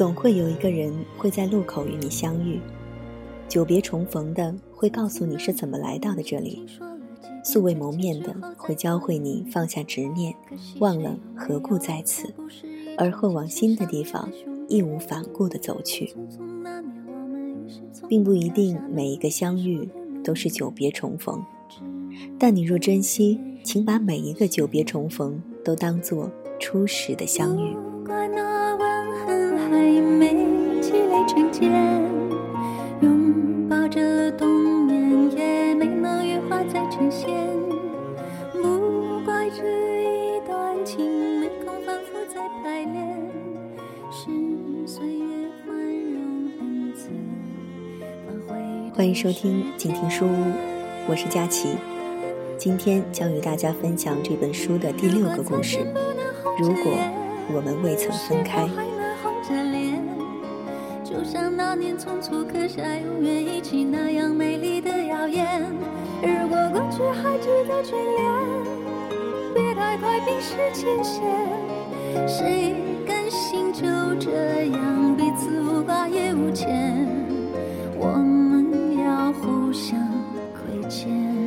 总会有一个人会在路口与你相遇，久别重逢的会告诉你是怎么来到的这里，素未谋面的会教会你放下执念，忘了何故在此，而后往新的地方义无反顾地走去。并不一定每一个相遇都是久别重逢，但你若珍惜，请把每一个久别重逢都当作初始的相遇。拥抱着冬眠，也没能羽化再成仙。不怪这一段情，没空反复再排练。是岁月宽容恩赐。欢迎收听静听书屋，我是佳琪。今天将与大家分享这本书的第六个故事。如果我们未曾分开。年匆促刻下永远一起那样美丽的谣言。如果过去还值得眷恋，别太快冰释前嫌。谁甘心就这样彼此无挂也无牵？我们要互相亏欠。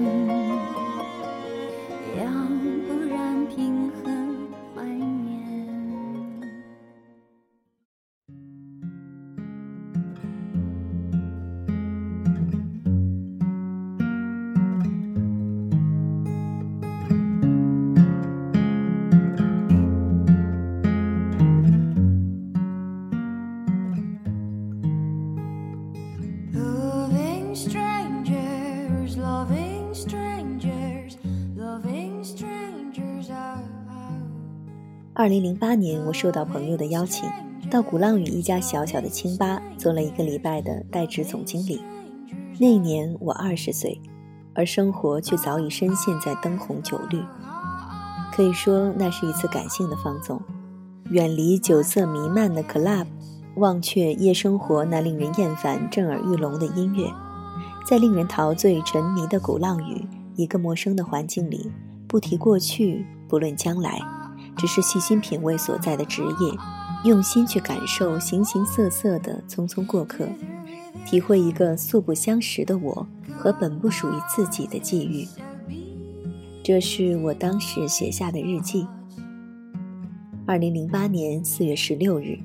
二零零八年，我受到朋友的邀请，到鼓浪屿一家小小的清吧做了一个礼拜的代职总经理。那一年我二十岁，而生活却早已深陷在灯红酒绿。可以说，那是一次感性的放纵，远离酒色弥漫的 club，忘却夜生活那令人厌烦、震耳欲聋的音乐，在令人陶醉、沉迷的鼓浪屿一个陌生的环境里，不提过去，不论将来。只是细心品味所在的职业，用心去感受形形色色的匆匆过客，体会一个素不相识的我和本不属于自己的际遇。这是我当时写下的日记。二零零八年四月十六日，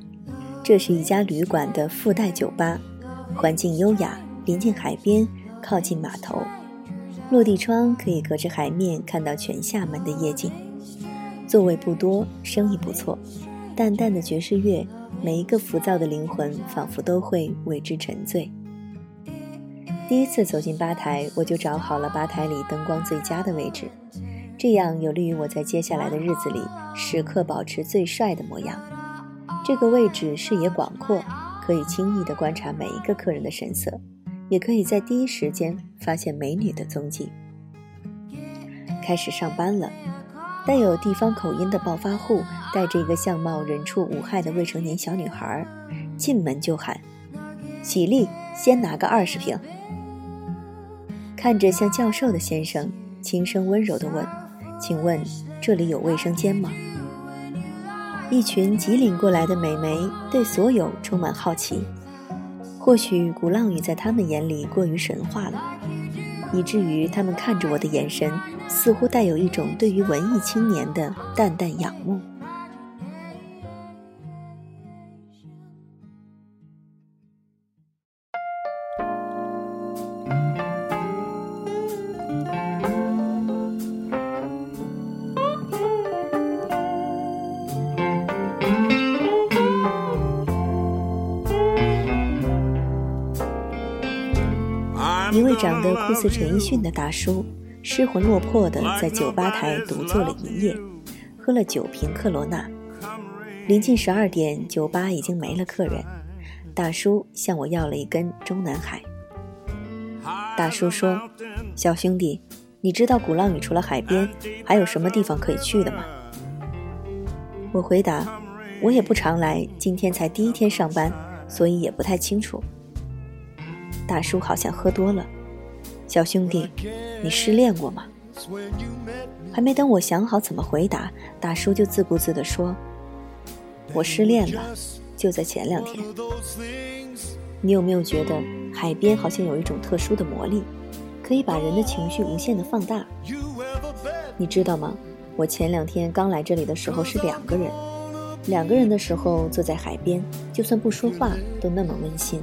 这是一家旅馆的附带酒吧，环境优雅，临近海边，靠近码头，落地窗可以隔着海面看到全厦门的夜景。座位不多，生意不错。淡淡的爵士乐，每一个浮躁的灵魂仿佛都会为之沉醉。第一次走进吧台，我就找好了吧台里灯光最佳的位置，这样有利于我在接下来的日子里时刻保持最帅的模样。这个位置视野广阔，可以轻易地观察每一个客人的神色，也可以在第一时间发现美女的踪迹。开始上班了。带有地方口音的暴发户带着一个相貌人畜无害的未成年小女孩，进门就喊：“喜力，先拿个二十瓶。”看着像教授的先生，轻声温柔地问：“请问这里有卫生间吗？”一群急领过来的美眉对所有充满好奇，或许鼓浪屿在他们眼里过于神话了。以至于他们看着我的眼神，似乎带有一种对于文艺青年的淡淡仰慕。一位长得酷似陈奕迅的大叔，失魂落魄地在酒吧台独坐了一夜，喝了九瓶克罗纳。临近十二点，酒吧已经没了客人，大叔向我要了一根中南海。大叔说：“小兄弟，你知道鼓浪屿除了海边，还有什么地方可以去的吗？”我回答：“我也不常来，今天才第一天上班，所以也不太清楚。”大叔好像喝多了，小兄弟，你失恋过吗？还没等我想好怎么回答，大叔就自顾自地说：“我失恋了，就在前两天。你有没有觉得海边好像有一种特殊的魔力，可以把人的情绪无限的放大？你知道吗？我前两天刚来这里的时候是两个人，两个人的时候坐在海边，就算不说话都那么温馨。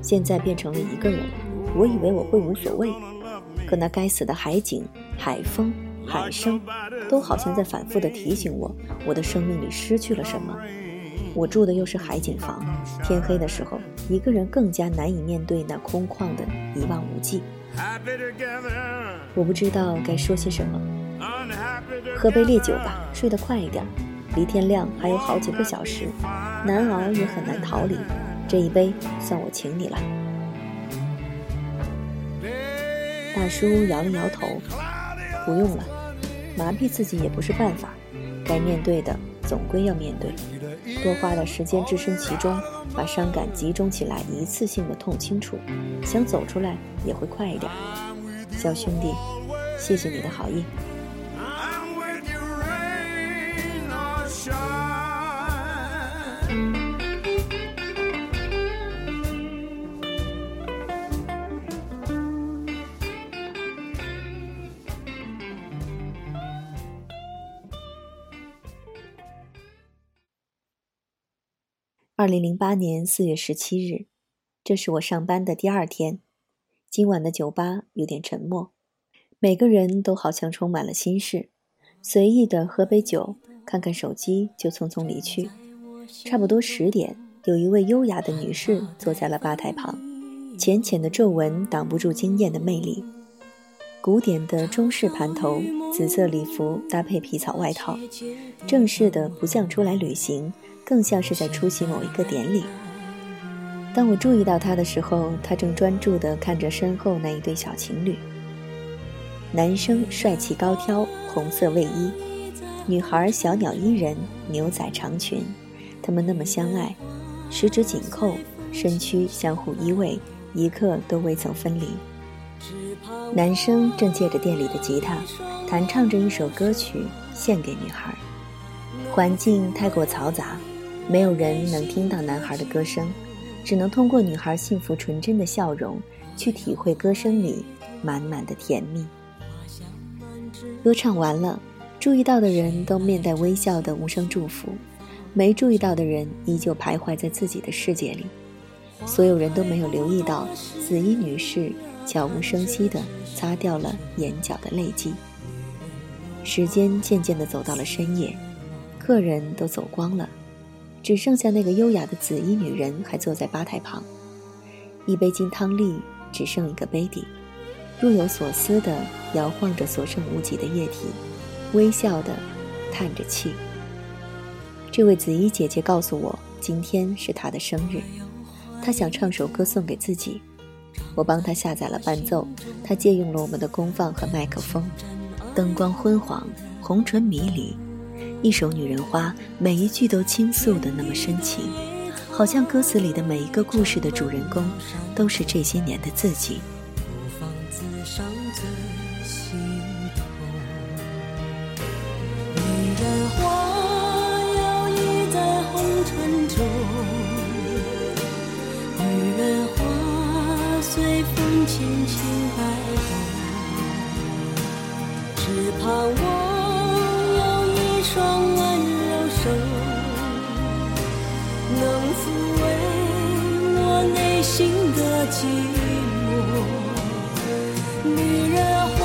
现在变成了一个人，我以为我会无所谓，可那该死的海景、海风、海声，都好像在反复的提醒我，我的生命里失去了什么。我住的又是海景房，天黑的时候，一个人更加难以面对那空旷的一望无际。我不知道该说些什么。喝杯烈酒吧，睡得快一点，离天亮还有好几个小时，难熬也很难逃离。这一杯算我请你了。大叔摇了摇头，不用了，麻痹自己也不是办法，该面对的总归要面对。多花点时间置身其中，把伤感集中起来，一次性的痛清楚，想走出来也会快一点。小兄弟，谢谢你的好意。二零零八年四月十七日，这是我上班的第二天。今晚的酒吧有点沉默，每个人都好像充满了心事，随意的喝杯酒，看看手机就匆匆离去。差不多十点，有一位优雅的女士坐在了吧台旁，浅浅的皱纹挡不住惊艳的魅力。古典的中式盘头，紫色礼服搭配皮草外套，正式的不像出来旅行。更像是在出席某一个典礼。当我注意到他的时候，他正专注地看着身后那一对小情侣。男生帅气高挑，红色卫衣；女孩小鸟依人，牛仔长裙。他们那么相爱，十指紧扣，身躯相互依偎，一刻都未曾分离。男生正借着店里的吉他，弹唱着一首歌曲献给女孩。环境太过嘈杂。没有人能听到男孩的歌声，只能通过女孩幸福纯真的笑容，去体会歌声里满满的甜蜜。歌唱完了，注意到的人都面带微笑的无声祝福，没注意到的人依旧徘徊在自己的世界里。所有人都没有留意到，紫衣女士悄无声息地擦掉了眼角的泪迹。时间渐渐地走到了深夜，客人都走光了。只剩下那个优雅的紫衣女人还坐在吧台旁，一杯金汤力只剩一个杯底，若有所思地摇晃着所剩无几的液体，微笑地叹着气。这位紫衣姐姐告诉我，今天是她的生日，她想唱首歌送给自己。我帮她下载了伴奏，她借用了我们的功放和麦克风，灯光昏黄，红唇迷离。一首《女人花》，每一句都倾诉的那么深情，好像歌词里的每一个故事的主人公，都是这些年的自己。女人花摇曳在红尘中，女人花随风轻轻摆动，只盼望。双温柔手，能抚慰我内心的寂寞。女人花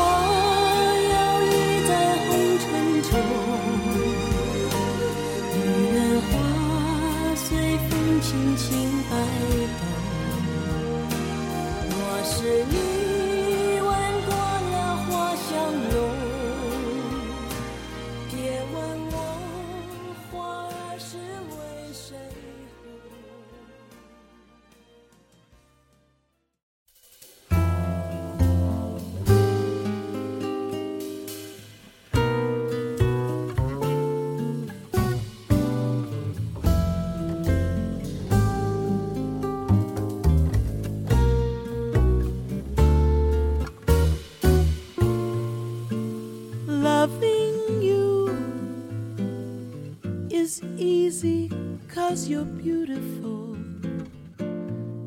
摇曳在红尘中，女人花随风轻轻摆动。我是你。You're beautiful.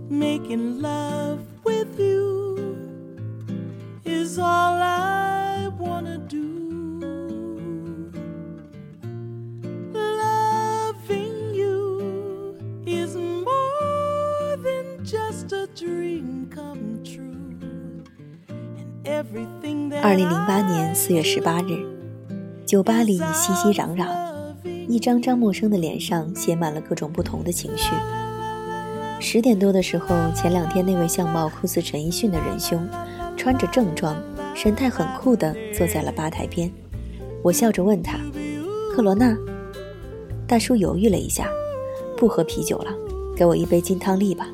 Making love with you is all I wanna do. Loving you is more than just a dream come true. And everything that 二零零八年四月十八日，酒吧里熙熙攘攘，张张陌生的脸上写满了各种不同的情绪。十点多的时候，前两天那位相貌酷似陈奕迅的仁兄，穿着正装，神态很酷地坐在了吧台边。我笑着问他：“克罗娜？”大叔犹豫了一下，不喝啤酒了，给我一杯金汤力吧。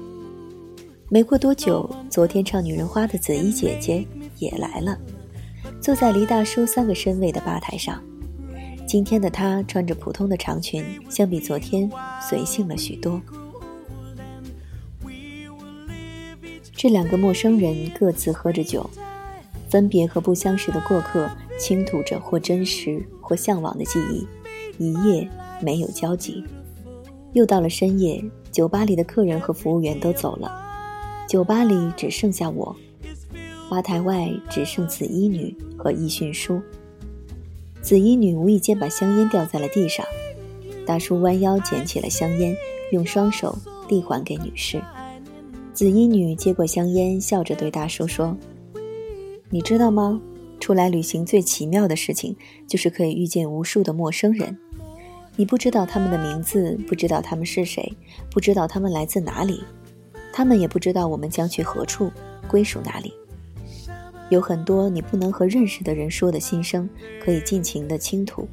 没过多久，昨天唱《女人花》的紫衣姐姐也来了，坐在离大叔三个身位的吧台上。今天的她穿着普通的长裙，相比昨天随性了许多。这两个陌生人各自喝着酒，分别和不相识的过客倾吐着或真实或向往的记忆，一夜没有交集。又到了深夜，酒吧里的客人和服务员都走了，酒吧里只剩下我，吧台外只剩紫衣女和易迅书。紫衣女无意间把香烟掉在了地上，大叔弯腰捡起了香烟，用双手递还给女士。紫衣女接过香烟，笑着对大叔说：“你知道吗？出来旅行最奇妙的事情，就是可以遇见无数的陌生人。你不知道他们的名字，不知道他们是谁，不知道他们来自哪里，他们也不知道我们将去何处，归属哪里。有很多你不能和认识的人说的心声，可以尽情的倾吐，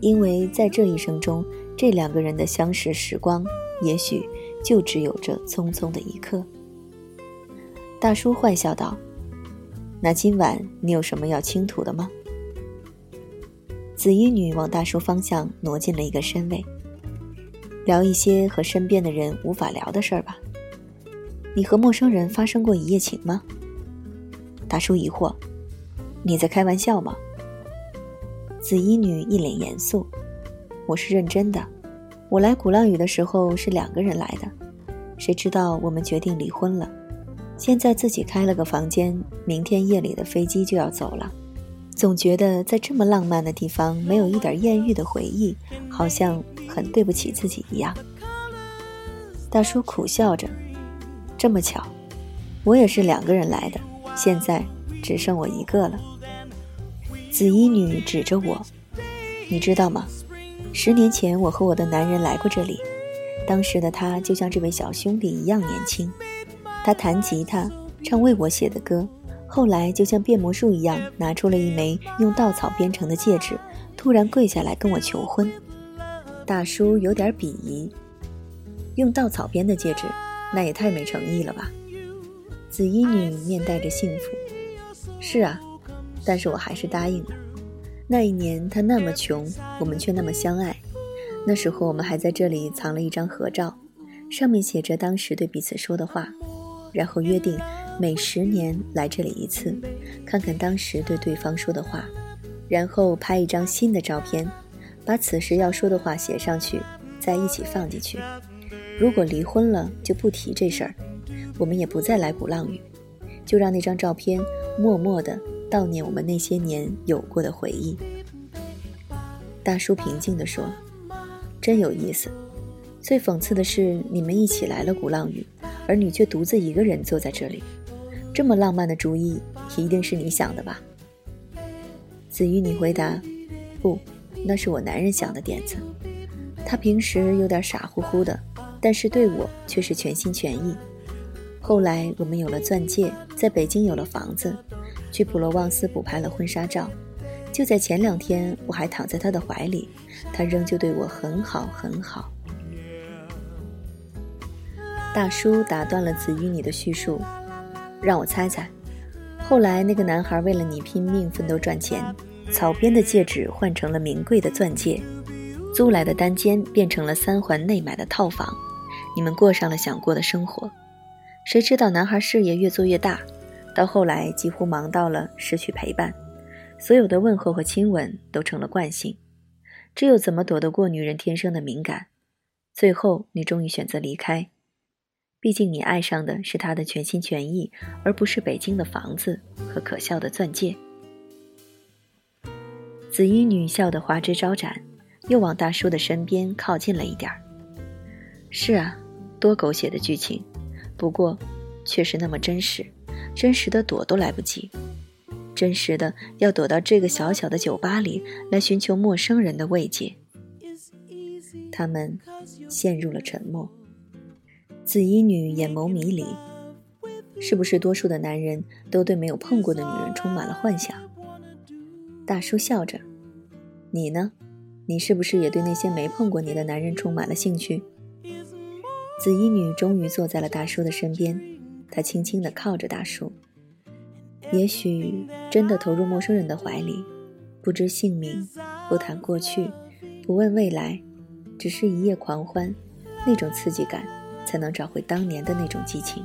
因为在这一生中，这两个人的相识时光，也许……”就只有这匆匆的一刻。大叔坏笑道：“那今晚你有什么要倾吐的吗？”紫衣女往大叔方向挪进了一个身位，聊一些和身边的人无法聊的事儿吧。你和陌生人发生过一夜情吗？大叔疑惑：“你在开玩笑吗？”紫衣女一脸严肃：“我是认真的。”我来鼓浪屿的时候是两个人来的，谁知道我们决定离婚了，现在自己开了个房间，明天夜里的飞机就要走了，总觉得在这么浪漫的地方没有一点艳遇的回忆，好像很对不起自己一样。大叔苦笑着，这么巧，我也是两个人来的，现在只剩我一个了。紫衣女指着我，你知道吗？十年前，我和我的男人来过这里，当时的他就像这位小兄弟一样年轻。他弹吉他，唱为我写的歌，后来就像变魔术一样，拿出了一枚用稻草编成的戒指，突然跪下来跟我求婚。大叔有点鄙夷，用稻草编的戒指，那也太没诚意了吧？紫衣女面带着幸福，是啊，但是我还是答应了。那一年他那么穷，我们却那么相爱。那时候我们还在这里藏了一张合照，上面写着当时对彼此说的话，然后约定每十年来这里一次，看看当时对对方说的话，然后拍一张新的照片，把此时要说的话写上去，再一起放进去。如果离婚了就不提这事儿，我们也不再来鼓浪屿，就让那张照片默默的。悼念我们那些年有过的回忆。大叔平静地说：“真有意思。最讽刺的是，你们一起来了鼓浪屿，而你却独自一个人坐在这里。这么浪漫的主意，一定是你想的吧？”子瑜，你回答：“不，那是我男人想的点子。他平时有点傻乎乎的，但是对我却是全心全意。后来我们有了钻戒，在北京有了房子。”去普罗旺斯补拍了婚纱照，就在前两天，我还躺在他的怀里，他仍旧对我很好很好。大叔打断了子瑜你的叙述，让我猜猜，后来那个男孩为了你拼命奋斗赚钱，草编的戒指换成了名贵的钻戒，租来的单间变成了三环内买的套房，你们过上了想过的生活。谁知道男孩事业越做越大。到后来，几乎忙到了失去陪伴，所有的问候和亲吻都成了惯性。这又怎么躲得过女人天生的敏感？最后你终于选择离开。毕竟你爱上的是他的全心全意，而不是北京的房子和可笑的钻戒。紫衣女笑得花枝招展，又往大叔的身边靠近了一点儿。是啊，多狗血的剧情，不过，却是那么真实，真实的躲都来不及，真实的要躲到这个小小的酒吧里来寻求陌生人的慰藉。他们陷入了沉默。紫衣女眼眸迷离，是不是多数的男人都对没有碰过的女人充满了幻想？大叔笑着：“你呢？你是不是也对那些没碰过你的男人充满了兴趣？”紫衣女终于坐在了大叔的身边，她轻轻地靠着大叔。也许真的投入陌生人的怀里，不知姓名，不谈过去，不问未来，只是一夜狂欢，那种刺激感。才能找回当年的那种激情。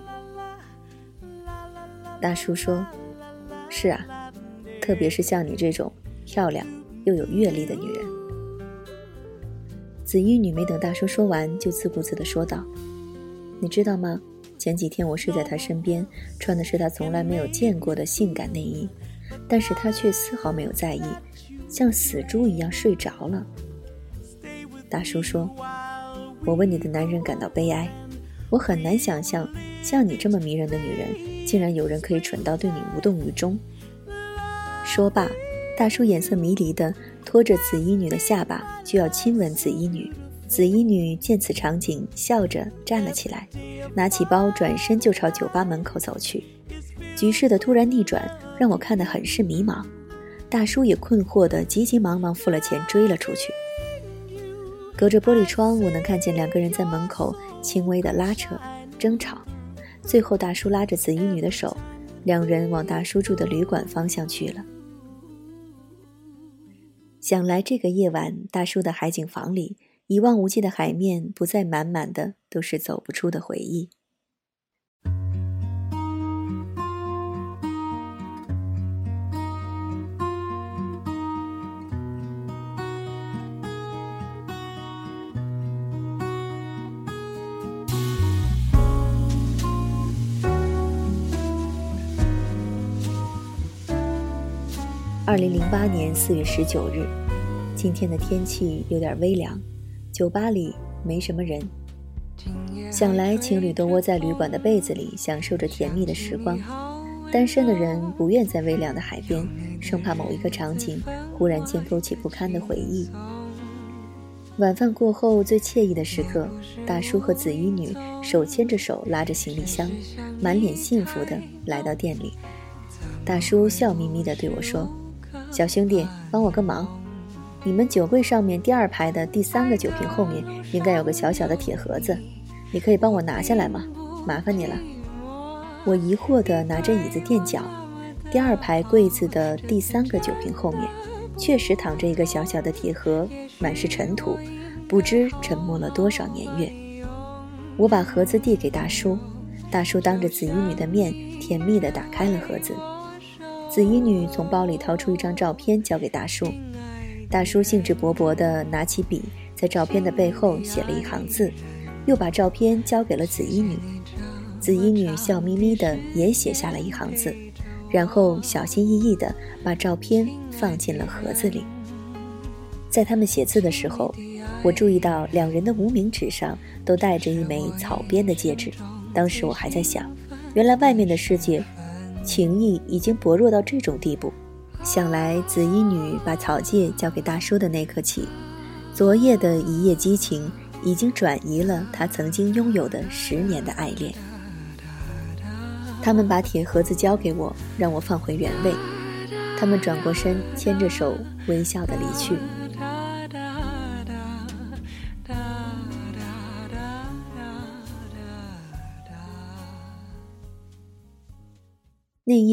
大叔说：“是啊，特别是像你这种漂亮又有阅历的女人。”紫衣女没等大叔说完，就自顾自地说道：“你知道吗？前几天我睡在他身边，穿的是他从来没有见过的性感内衣，但是他却丝毫没有在意，像死猪一样睡着了。”大叔说：“我为你的男人感到悲哀。”我很难想象，像你这么迷人的女人，竟然有人可以蠢到对你无动于衷。说罢，大叔眼色迷离的拖着紫衣女的下巴，就要亲吻紫衣女。紫衣女见此场景，笑着站了起来，拿起包，转身就朝酒吧门口走去。局势的突然逆转，让我看得很是迷茫。大叔也困惑的急急忙忙付了钱，追了出去。隔着玻璃窗，我能看见两个人在门口轻微的拉扯、争吵。最后，大叔拉着紫衣女的手，两人往大叔住的旅馆方向去了。想来这个夜晚，大叔的海景房里，一望无际的海面，不再满满的都是走不出的回忆。二零零八年四月十九日，今天的天气有点微凉，酒吧里没什么人。想来情侣都窝在旅馆的被子里，享受着甜蜜的时光。单身的人不愿在微凉的海边，生怕某一个场景忽然间勾起不堪的回忆。晚饭过后最惬意的时刻，大叔和紫衣女手牵着手，拉着行李箱，满脸幸福的来到店里。大叔笑眯眯的对我说。小兄弟，帮我个忙，你们酒柜上面第二排的第三个酒瓶后面应该有个小小的铁盒子，你可以帮我拿下来吗？麻烦你了。我疑惑地拿着椅子垫脚，第二排柜子的第三个酒瓶后面，确实躺着一个小小的铁盒，满是尘土，不知沉默了多少年月。我把盒子递给大叔，大叔当着紫衣女的面，甜蜜地打开了盒子。紫衣女从包里掏出一张照片，交给大叔。大叔兴致勃勃地拿起笔，在照片的背后写了一行字，又把照片交给了紫衣女。紫衣女笑眯眯地也写下了一行字，然后小心翼翼地把照片放进了盒子里。在他们写字的时候，我注意到两人的无名指上都戴着一枚草编的戒指。当时我还在想，原来外面的世界。情谊已经薄弱到这种地步，想来紫衣女把草戒交给大叔的那刻起，昨夜的一夜激情已经转移了他曾经拥有的十年的爱恋。他们把铁盒子交给我，让我放回原位。他们转过身，牵着手，微笑的离去。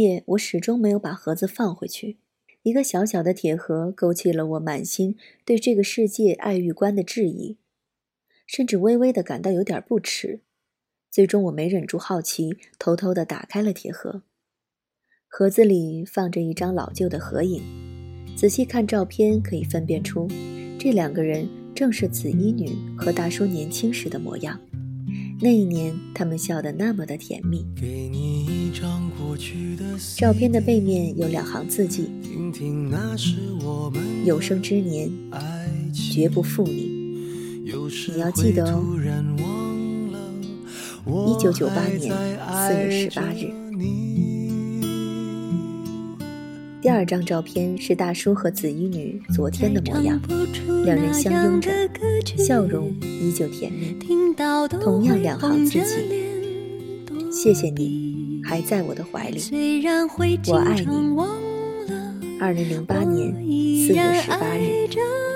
夜，我始终没有把盒子放回去。一个小小的铁盒勾起了我满心对这个世界爱欲观的质疑，甚至微微的感到有点不耻。最终，我没忍住好奇，偷偷的打开了铁盒。盒子里放着一张老旧的合影，仔细看照片可以分辨出，这两个人正。正是紫衣女和大叔年轻时的模样。那一年，他们笑得那么的甜蜜。照片的背面有两行字迹：“有生之年，绝不负你。”你要记得哦。一九九八年四月十八日。第二张照片是大叔和紫衣女昨天的模样，两人相拥着，笑容依旧甜蜜。同样两行字迹：谢谢你还在我的怀里，我爱你。二零零八年四月十八日。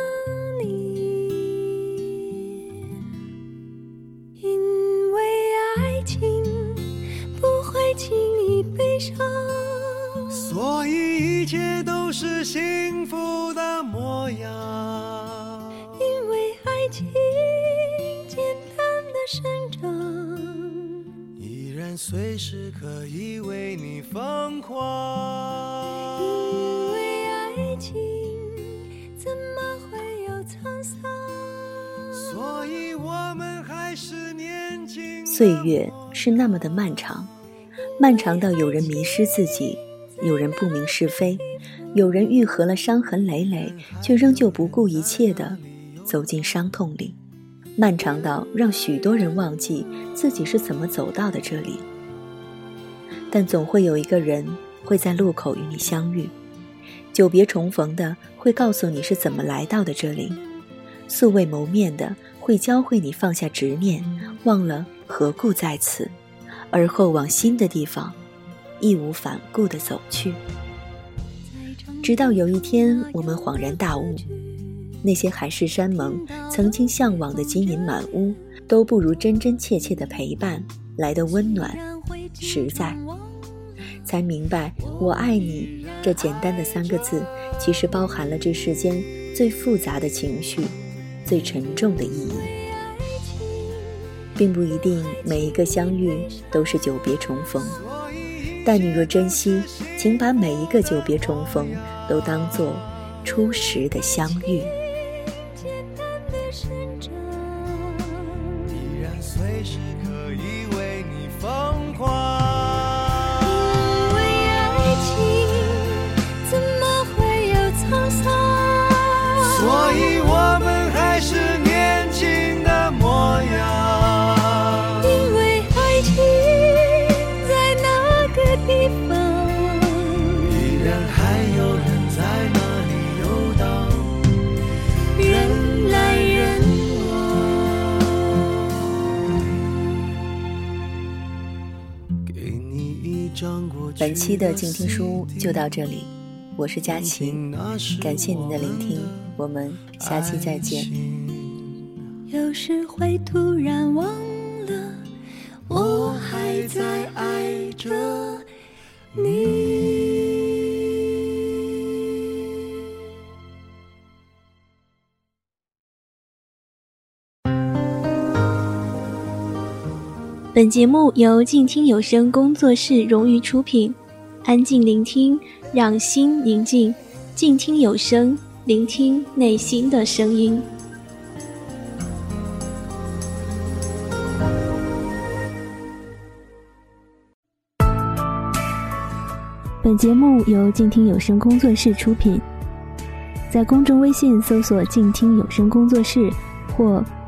随时可以为你疯狂。因为爱情怎么会有沧桑？所以我们还是年轻。岁月是那么的漫长，漫长到有人迷失自己。有人不明是非，有人愈合了伤痕累累，却仍旧不顾一切的走进伤痛里，漫长到让许多人忘记自己是怎么走到的这里。但总会有一个人会在路口与你相遇，久别重逢的会告诉你是怎么来到的这里，素未谋面的会教会你放下执念，忘了何故在此，而后往新的地方。义无反顾地走去，直到有一天，我们恍然大悟：那些海誓山盟、曾经向往的金银满屋，都不如真真切切的陪伴来的温暖、实在。才明白，“我爱你”这简单的三个字，其实包含了这世间最复杂的情绪、最沉重的意义。并不一定每一个相遇都是久别重逢。但你若珍惜，请把每一个久别重逢都当作初识的相遇。本期的静听书屋就到这里，我是佳琪，感谢您的聆听，我们下期再见。有时会突然忘了，我还在爱着你。本节目由静听有声工作室荣誉出品，安静聆听，让心宁静，静听有声，聆听内心的声音。本节目由静听有声工作室出品，在公众微信搜索“静听有声工作室”或“